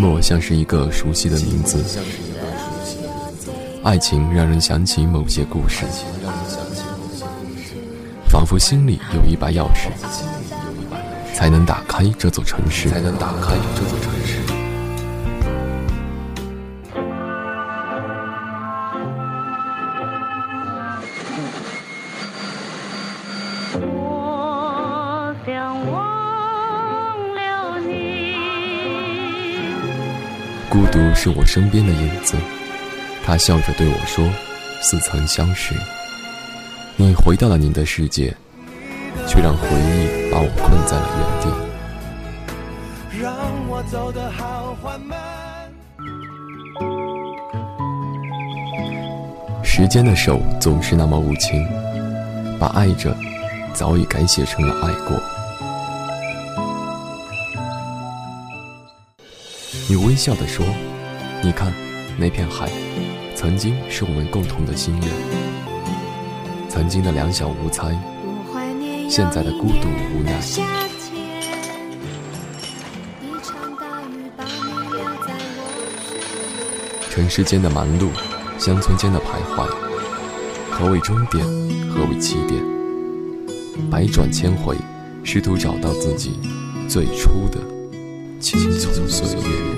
寞像是一个熟悉的名字，爱情让人想起某些故事，仿佛心里有一把钥匙，才能打开这座城市。才能打开这座城市。孤独是我身边的影子，他笑着对我说：“似曾相识。”你回到了你的世界，却让回忆把我困在了原地。让我走得好缓慢。时间的手总是那么无情，把爱着早已改写成了爱过。你微笑地说：“你看，那片海，曾经是我们共同的心愿。曾经的两小无猜，现在的孤独无奈。城市间的忙碌，乡村间的徘徊，何为终点？何为起点？百转千回，试图找到自己最初的青葱岁月。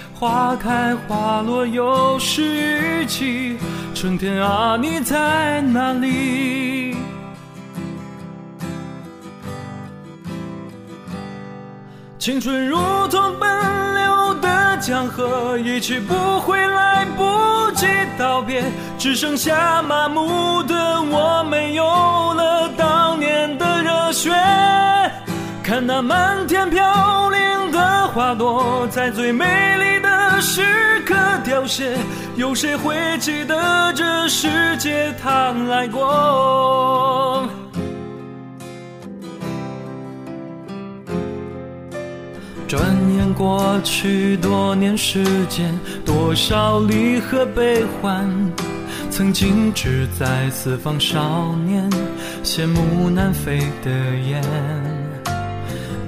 花开花落又是雨季，春天啊，你在哪里？青春如同奔流的江河，一去不回，来不及道别，只剩下麻木的我，没有了当年的热血。看那漫天飘花朵，在最美丽的时刻凋谢，有谁会记得这世界它来过？转眼过去多年时间，多少离合悲欢。曾经志在四方少年，羡慕南飞的雁。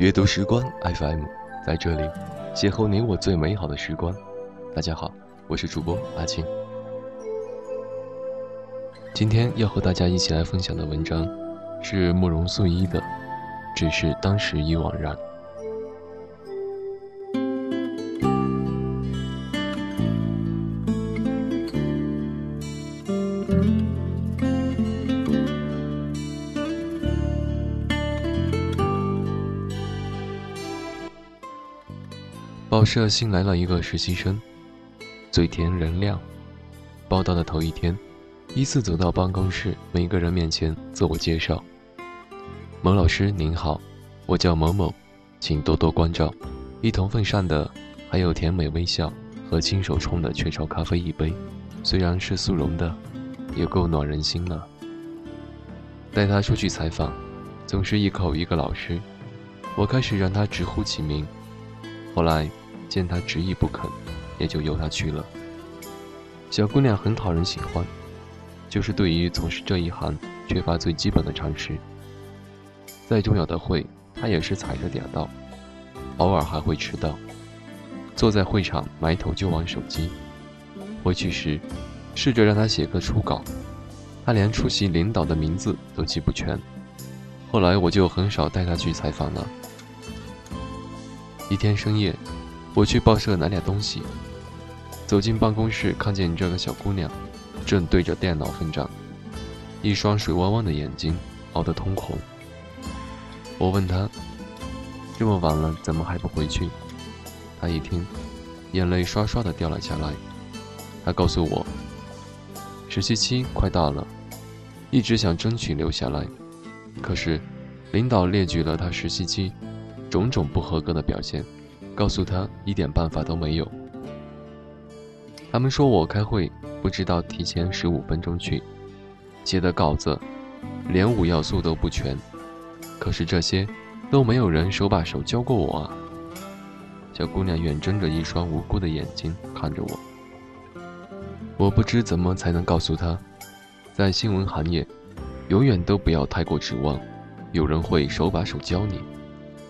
阅读时光 FM，在这里邂逅你我最美好的时光。大家好，我是主播阿青。今天要和大家一起来分享的文章是慕容素衣的《只是当时已惘然》。报社新来了一个实习生，嘴甜人靓。报道的头一天，依次走到办公室，每个人面前自我介绍：“某老师您好，我叫某某，请多多关照。”一同奉上的还有甜美微笑和亲手冲的雀巢咖啡一杯，虽然是速溶的，也够暖人心了。带他出去采访，总是一口一个老师，我开始让他直呼其名，后来。见他执意不肯，也就由他去了。小姑娘很讨人喜欢，就是对于从事这一行缺乏最基本的常识。再重要的会，她也是踩着点到，偶尔还会迟到。坐在会场埋头就玩手机。回去时，试着让她写个初稿，她连出席领导的名字都记不全。后来我就很少带她去采访了。一天深夜。我去报社拿点东西，走进办公室，看见这个小姑娘正对着电脑奋战，一双水汪汪的眼睛熬得通红。我问她：“这么晚了，怎么还不回去？”她一听，眼泪刷刷的掉了下来。她告诉我，实习期快到了，一直想争取留下来，可是领导列举了她实习期种种不合格的表现。告诉他一点办法都没有。他们说我开会不知道提前十五分钟去，写的稿子连五要素都不全。可是这些都没有人手把手教过我啊！小姑娘远睁着一双无辜的眼睛看着我。我不知怎么才能告诉她，在新闻行业，永远都不要太过指望有人会手把手教你。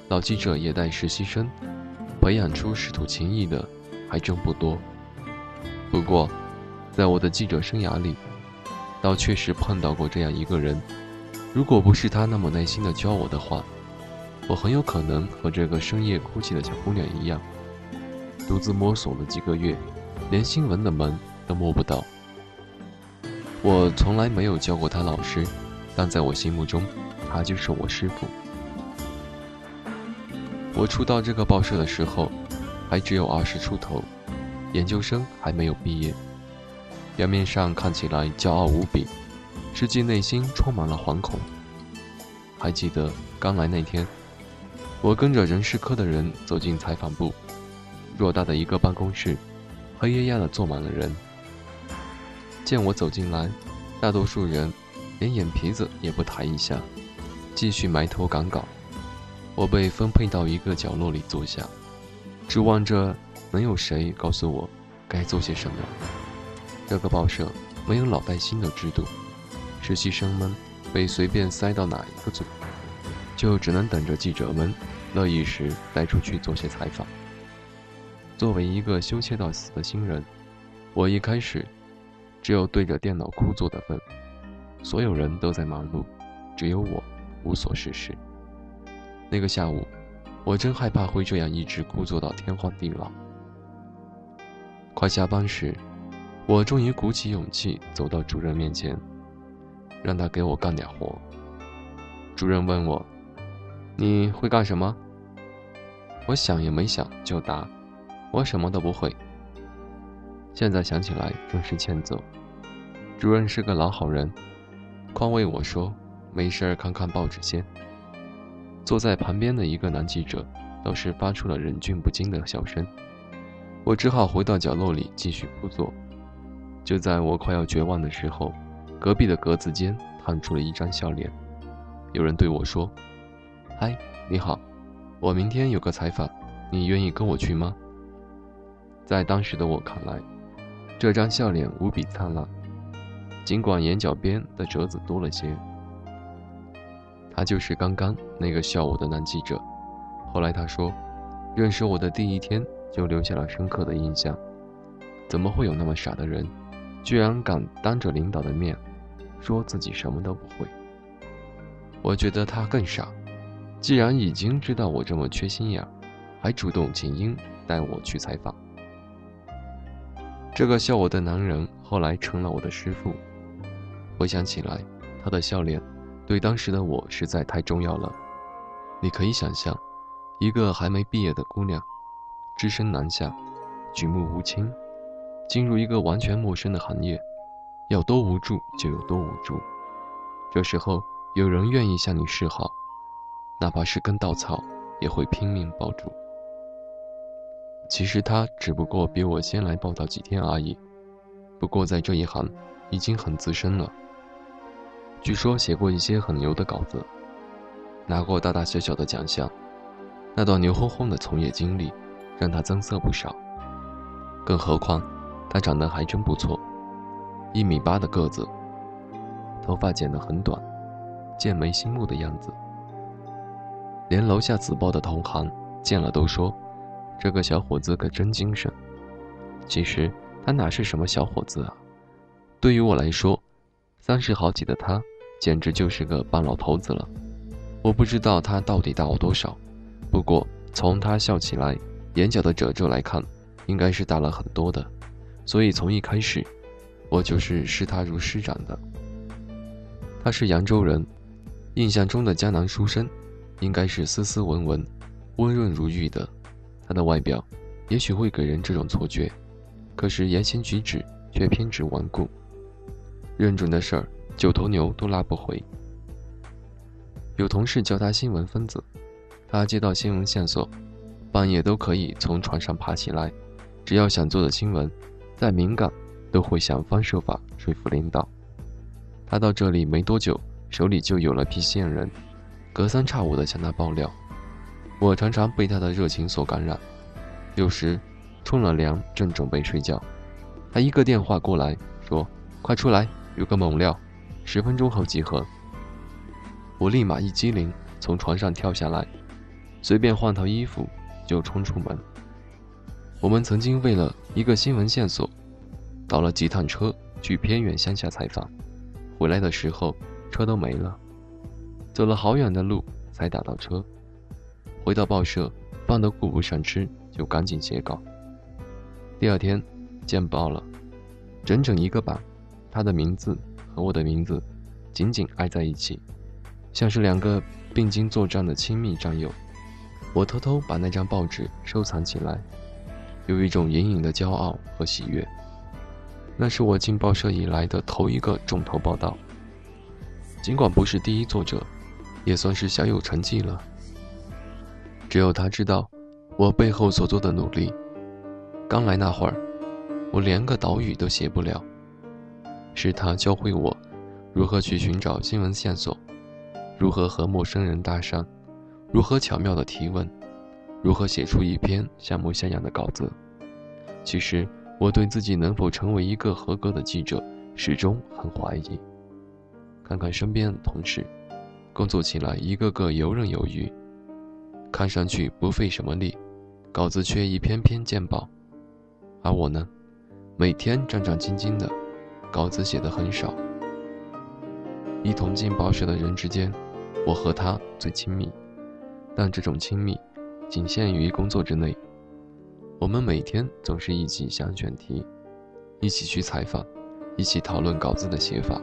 老记者也带实习生。培养出师徒情谊的还真不多。不过，在我的记者生涯里，倒确实碰到过这样一个人。如果不是他那么耐心的教我的话，我很有可能和这个深夜哭泣的小姑娘一样，独自摸索了几个月，连新闻的门都摸不到。我从来没有叫过他老师，但在我心目中，他就是我师傅。我初到这个报社的时候，还只有二十出头，研究生还没有毕业。表面上看起来骄傲无比，实际内心充满了惶恐。还记得刚来那天，我跟着人事科的人走进采访部，偌大的一个办公室，黑压压的坐满了人。见我走进来，大多数人连眼皮子也不抬一下，继续埋头赶稿。我被分配到一个角落里坐下，指望着能有谁告诉我该做些什么。这个报社没有老带新的制度，实习生们被随便塞到哪一个组，就只能等着记者们乐意时带出去做些采访。作为一个羞怯到死的新人，我一开始只有对着电脑枯坐的份，所有人都在忙碌，只有我无所事事。那个下午，我真害怕会这样一直枯坐到天荒地老。快下班时，我终于鼓起勇气走到主任面前，让他给我干点活。主任问我：“你会干什么？”我想也没想就答：“我什么都不会。”现在想起来真是欠揍。主任是个老好人，宽慰我说：“没事儿，看看报纸先。”坐在旁边的一个男记者倒是发出了忍俊不禁的笑声，我只好回到角落里继续枯坐。就在我快要绝望的时候，隔壁的格子间探出了一张笑脸，有人对我说：“嗨，你好，我明天有个采访，你愿意跟我去吗？”在当时的我看来，这张笑脸无比灿烂，尽管眼角边的褶子多了些。他就是刚刚那个笑我的男记者，后来他说，认识我的第一天就留下了深刻的印象。怎么会有那么傻的人，居然敢当着领导的面说自己什么都不会？我觉得他更傻，既然已经知道我这么缺心眼，还主动请缨带我去采访。这个笑我的男人后来成了我的师傅。回想起来，他的笑脸对当时的我实在太重要了。你可以想象，一个还没毕业的姑娘，只身南下，举目无亲，进入一个完全陌生的行业，要多无助就有多无助。这时候有人愿意向你示好，哪怕是根稻草，也会拼命抱住。其实他只不过比我先来报道几天而已，不过在这一行已经很资深了。据说写过一些很牛的稿子，拿过大大小小的奖项。那段牛哄哄的从业经历，让他增色不少。更何况，他长得还真不错，一米八的个子，头发剪得很短，剑眉星目的样子。连楼下紫报的同行见了都说。这个小伙子可真精神。其实他哪是什么小伙子啊？对于我来说，三十好几的他，简直就是个半老头子了。我不知道他到底大我多少，不过从他笑起来眼角的褶皱来看，应该是大了很多的。所以从一开始，我就是视他如师长的。他是扬州人，印象中的江南书生，应该是斯斯文文、温润如玉的。他的外表也许会给人这种错觉，可是言行举止却偏执顽固。认准的事儿，九头牛都拉不回。有同事叫他“新闻分子”，他接到新闻线索，半夜都可以从床上爬起来，只要想做的新闻，再敏感，都会想方设法说服领导。他到这里没多久，手里就有了批线人，隔三差五的向他爆料。我常常被他的热情所感染，有时冲了凉，正准备睡觉，他一个电话过来，说：“快出来，有个猛料，十分钟后集合。”我立马一激灵，从床上跳下来，随便换套衣服就冲出门。我们曾经为了一个新闻线索，倒了几趟车去偏远乡下采访，回来的时候车都没了，走了好远的路才打到车。回到报社，饭都顾不上吃，就赶紧写稿。第二天，见报了，整整一个版，他的名字和我的名字紧紧挨在一起，像是两个并肩作战的亲密战友。我偷偷把那张报纸收藏起来，有一种隐隐的骄傲和喜悦。那是我进报社以来的头一个重头报道，尽管不是第一作者，也算是小有成绩了。只有他知道我背后所做的努力。刚来那会儿，我连个岛屿都写不了，是他教会我如何去寻找新闻线索，如何和陌生人搭讪，如何巧妙的提问，如何写出一篇像模像样的稿子。其实我对自己能否成为一个合格的记者，始终很怀疑。看看身边的同事，工作起来一个个游刃有余。看上去不费什么力，稿子却一篇篇见报，而我呢，每天战战兢兢的，稿子写的很少。一同进报社的人之间，我和他最亲密，但这种亲密仅限于工作之内。我们每天总是一起想选题，一起去采访，一起讨论稿子的写法。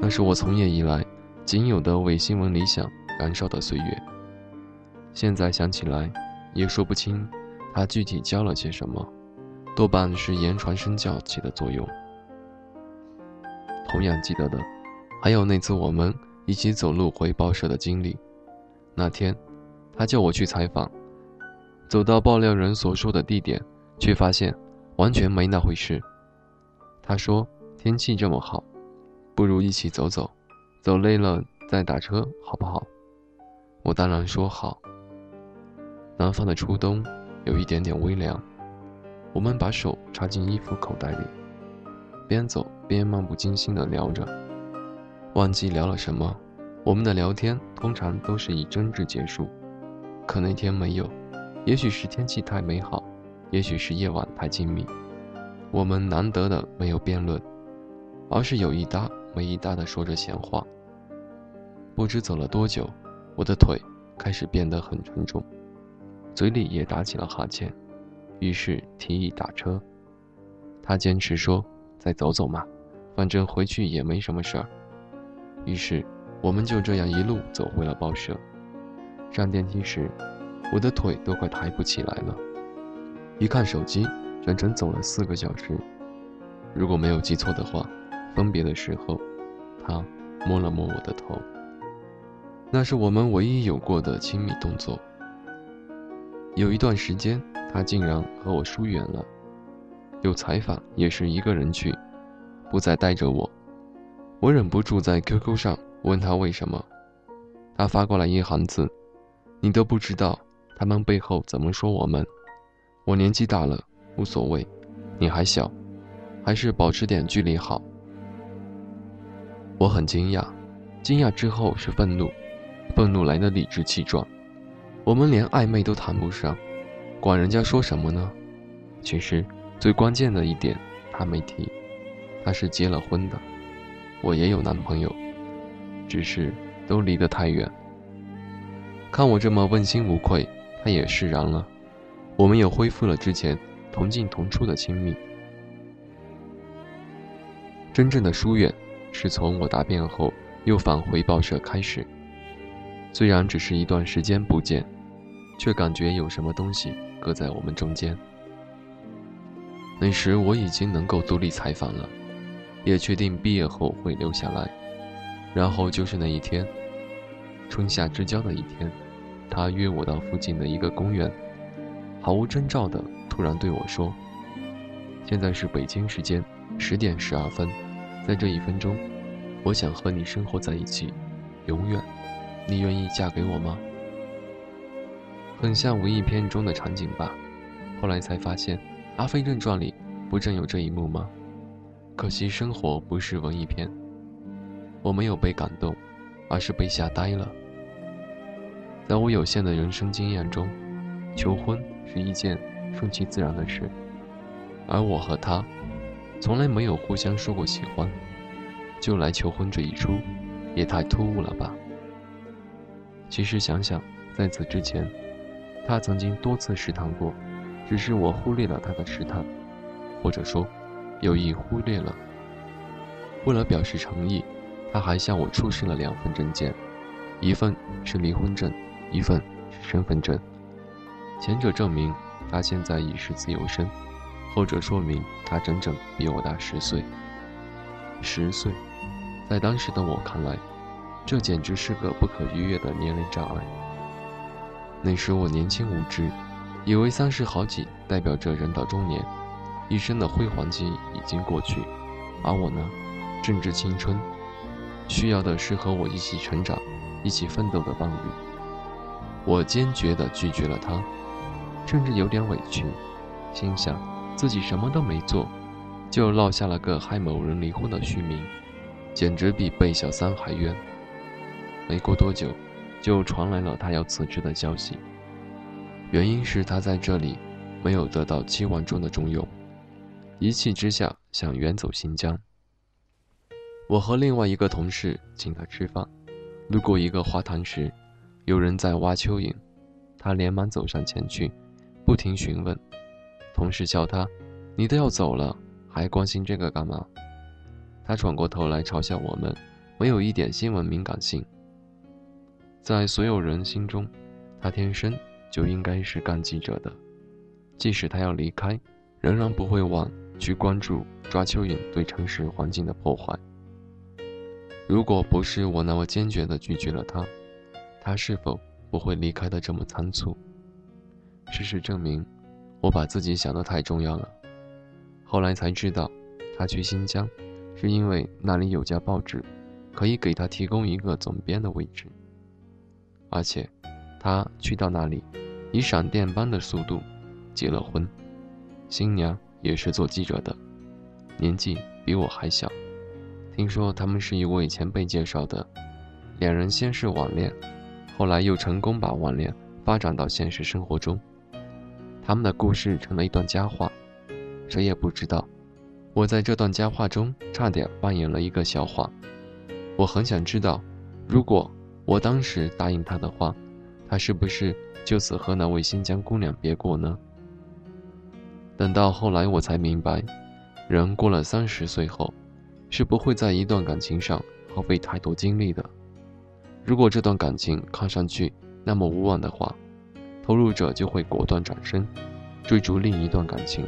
那是我从业以来仅有的为新闻理想燃烧的岁月。现在想起来，也说不清他具体教了些什么，多半是言传身教起的作用。同样记得的，还有那次我们一起走路回报社的经历。那天，他叫我去采访，走到爆料人所说的地点，却发现完全没那回事。他说：“天气这么好，不如一起走走，走累了再打车，好不好？”我当然说好。南方的初冬有一点点微凉，我们把手插进衣服口袋里，边走边漫不经心地聊着。忘记聊了什么，我们的聊天通常都是以争执结束。可那天没有，也许是天气太美好，也许是夜晚太静谧。我们难得的没有辩论，而是有一搭没一搭的说着闲话。不知走了多久，我的腿开始变得很沉重，嘴里也打起了哈欠，于是提议打车。他坚持说再走走嘛，反正回去也没什么事儿。于是我们就这样一路走回了报社。上电梯时，我的腿都快抬不起来了。一看手机。整整走了四个小时，如果没有记错的话，分别的时候，他摸了摸我的头。那是我们唯一有过的亲密动作。有一段时间，他竟然和我疏远了，有采访也是一个人去，不再带着我。我忍不住在 QQ 上问他为什么，他发过来一行字：“你都不知道他们背后怎么说我们。”我年纪大了。无所谓，你还小，还是保持点距离好。我很惊讶，惊讶之后是愤怒，愤怒来的理直气壮。我们连暧昧都谈不上，管人家说什么呢？其实最关键的一点，他没提，他是结了婚的，我也有男朋友，只是都离得太远。看我这么问心无愧，他也释然了，我们又恢复了之前。同进同出的亲密，真正的疏远是从我答辩后又返回报社开始。虽然只是一段时间不见，却感觉有什么东西搁在我们中间。那时我已经能够独立采访了，也确定毕业后会留下来。然后就是那一天，春夏之交的一天，他约我到附近的一个公园，毫无征兆的。突然对我说：“现在是北京时间十点十二分，在这一分钟，我想和你生活在一起，永远。你愿意嫁给我吗？”很像文艺片中的场景吧。后来才发现，《阿飞正传》里不正有这一幕吗？可惜生活不是文艺片，我没有被感动，而是被吓呆了。在我有限的人生经验中，求婚是一件。顺其自然的事，而我和他从来没有互相说过喜欢，就来求婚这一出，也太突兀了吧。其实想想，在此之前，他曾经多次试探过，只是我忽略了他的试探，或者说有意忽略了。为了表示诚意，他还向我出示了两份证件，一份是离婚证，一份是身份证，前者证明。他现在已是自由身，后者说明他整整比我大十岁。十岁，在当时的我看来，这简直是个不可逾越的年龄障碍。那时我年轻无知，以为三十好几代表着人到中年，一生的辉煌期已经过去，而我呢，正值青春，需要的是和我一起成长、一起奋斗的伴侣。我坚决地拒绝了他。甚至有点委屈，心想自己什么都没做，就落下了个害某人离婚的虚名，简直比被小三还冤。没过多久，就传来了他要辞职的消息，原因是他在这里没有得到期望中的重用，一气之下想远走新疆。我和另外一个同事请他吃饭，路过一个花坛时，有人在挖蚯蚓，他连忙走上前去。不停询问，同事笑他：“你都要走了，还关心这个干嘛？”他转过头来嘲笑我们，没有一点新闻敏感性。在所有人心中，他天生就应该是干记者的，即使他要离开，仍然不会忘去关注抓蚯蚓对城市环境的破坏。如果不是我那么坚决地拒绝了他，他是否不会离开的这么仓促？事实证明，我把自己想得太重要了。后来才知道，他去新疆，是因为那里有家报纸，可以给他提供一个总编的位置。而且，他去到那里，以闪电般的速度结了婚，新娘也是做记者的，年纪比我还小。听说他们是一位前辈介绍的，两人先是网恋，后来又成功把网恋。发展到现实生活中。他们的故事成了一段佳话，谁也不知道，我在这段佳话中差点扮演了一个笑话。我很想知道，如果我当时答应他的话，他是不是就此和那位新疆姑娘别过呢？等到后来，我才明白，人过了三十岁后，是不会在一段感情上耗费太多精力的。如果这段感情看上去那么无望的话，投入者就会果断转身，追逐另一段感情。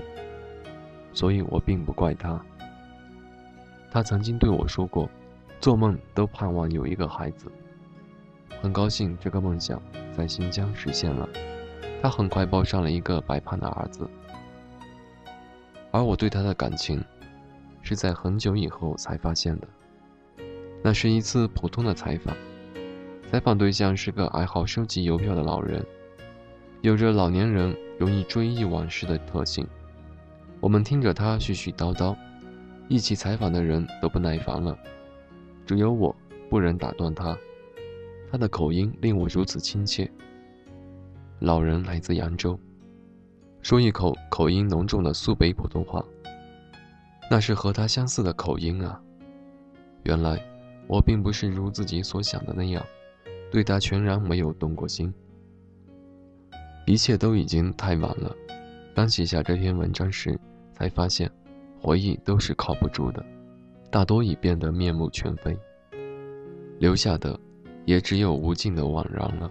所以我并不怪他。他曾经对我说过，做梦都盼望有一个孩子。很高兴这个梦想在新疆实现了，他很快抱上了一个白胖的儿子。而我对他的感情，是在很久以后才发现的。那是一次普通的采访，采访对象是个爱好收集邮票的老人，有着老年人容易追忆往事的特性。我们听着他絮絮叨叨，一起采访的人都不耐烦了，只有我不忍打断他。他的口音令我如此亲切。老人来自扬州。说一口口音浓重的苏北普通话，那是和他相似的口音啊。原来我并不是如自己所想的那样，对他全然没有动过心。一切都已经太晚了。当写下这篇文章时，才发现，回忆都是靠不住的，大多已变得面目全非，留下的也只有无尽的惘然了。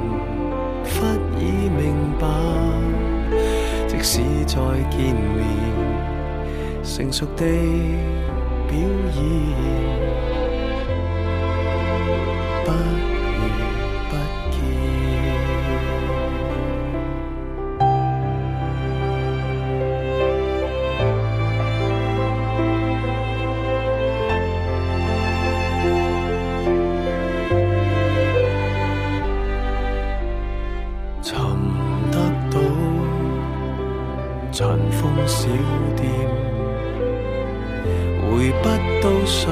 忽已明白，即使再见面，成熟地表演。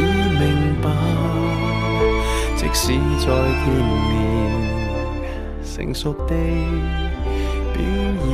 已明白，即使在天面，成熟地表演。